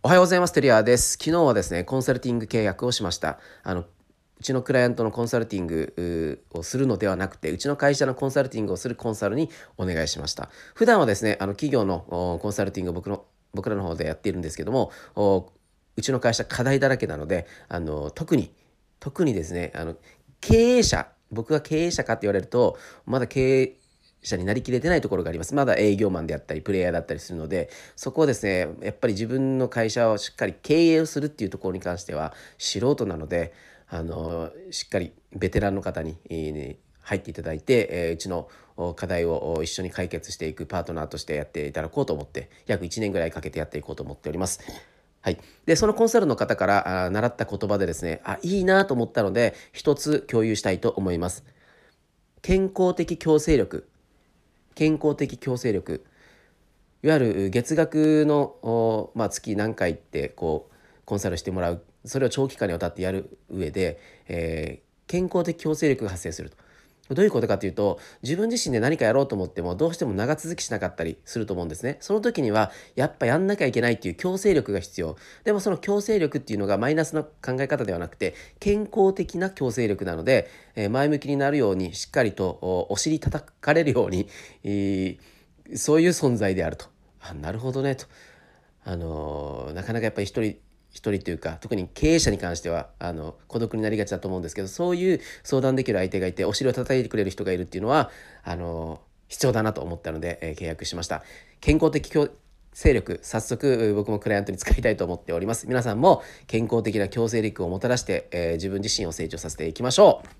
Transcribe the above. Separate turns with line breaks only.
おはようございます。テリアです。昨日はですね、コンサルティング契約をしました。あのうちのクライアントのコンサルティングをするのではなくて、うちの会社のコンサルティングをするコンサルにお願いしました。普段はですね、あの企業のコンサルティングを僕の僕らの方でやっているんですけども、うちの会社課題だらけなので、あの特に特にですね、あの経営者、僕が経営者かって言われると、まだ経営者になりきれてないところがあります。まだ営業マンであったり、プレイヤーだったりするので、そこをですね、やっぱり自分の会社をしっかり経営をするっていうところに関しては、素人なので、あの、しっかりベテランの方に、えー、入っていただいて、えー、うちの課題を一緒に解決していくパートナーとしてやっていただこうと思って、約1年ぐらいかけてやっていこうと思っております。はい、でそのコンサルの方からあ習った言葉でですねあいいなと思ったので一つ共有したいと思います健康的強制力健康的強制力いわゆる月額の、まあ、月何回ってこうコンサルしてもらうそれを長期間にわたってやる上で、えー、健康的強制力が発生すると。どういうことかというと自分自身で何かやろうと思ってもどうしても長続きしなかったりすると思うんですね。その時にはやっぱやんなきゃいけないっていう強制力が必要。でもその強制力っていうのがマイナスの考え方ではなくて健康的な強制力なので、え前向きになるようにしっかりとお尻叩かれるように、えー、そういう存在であると。あなるほどねと。あのー、なかなかやっぱり一人一人というか特に経営者に関してはあの孤独になりがちだと思うんですけどそういう相談できる相手がいてお尻を叩いてくれる人がいるっていうのはあの必要だなと思ったので、えー、契約しました。健康的強制力早速僕もクライアントに使いたいと思っております。皆さんも健康的な強制力をもたらして、えー、自分自身を成長させていきましょう。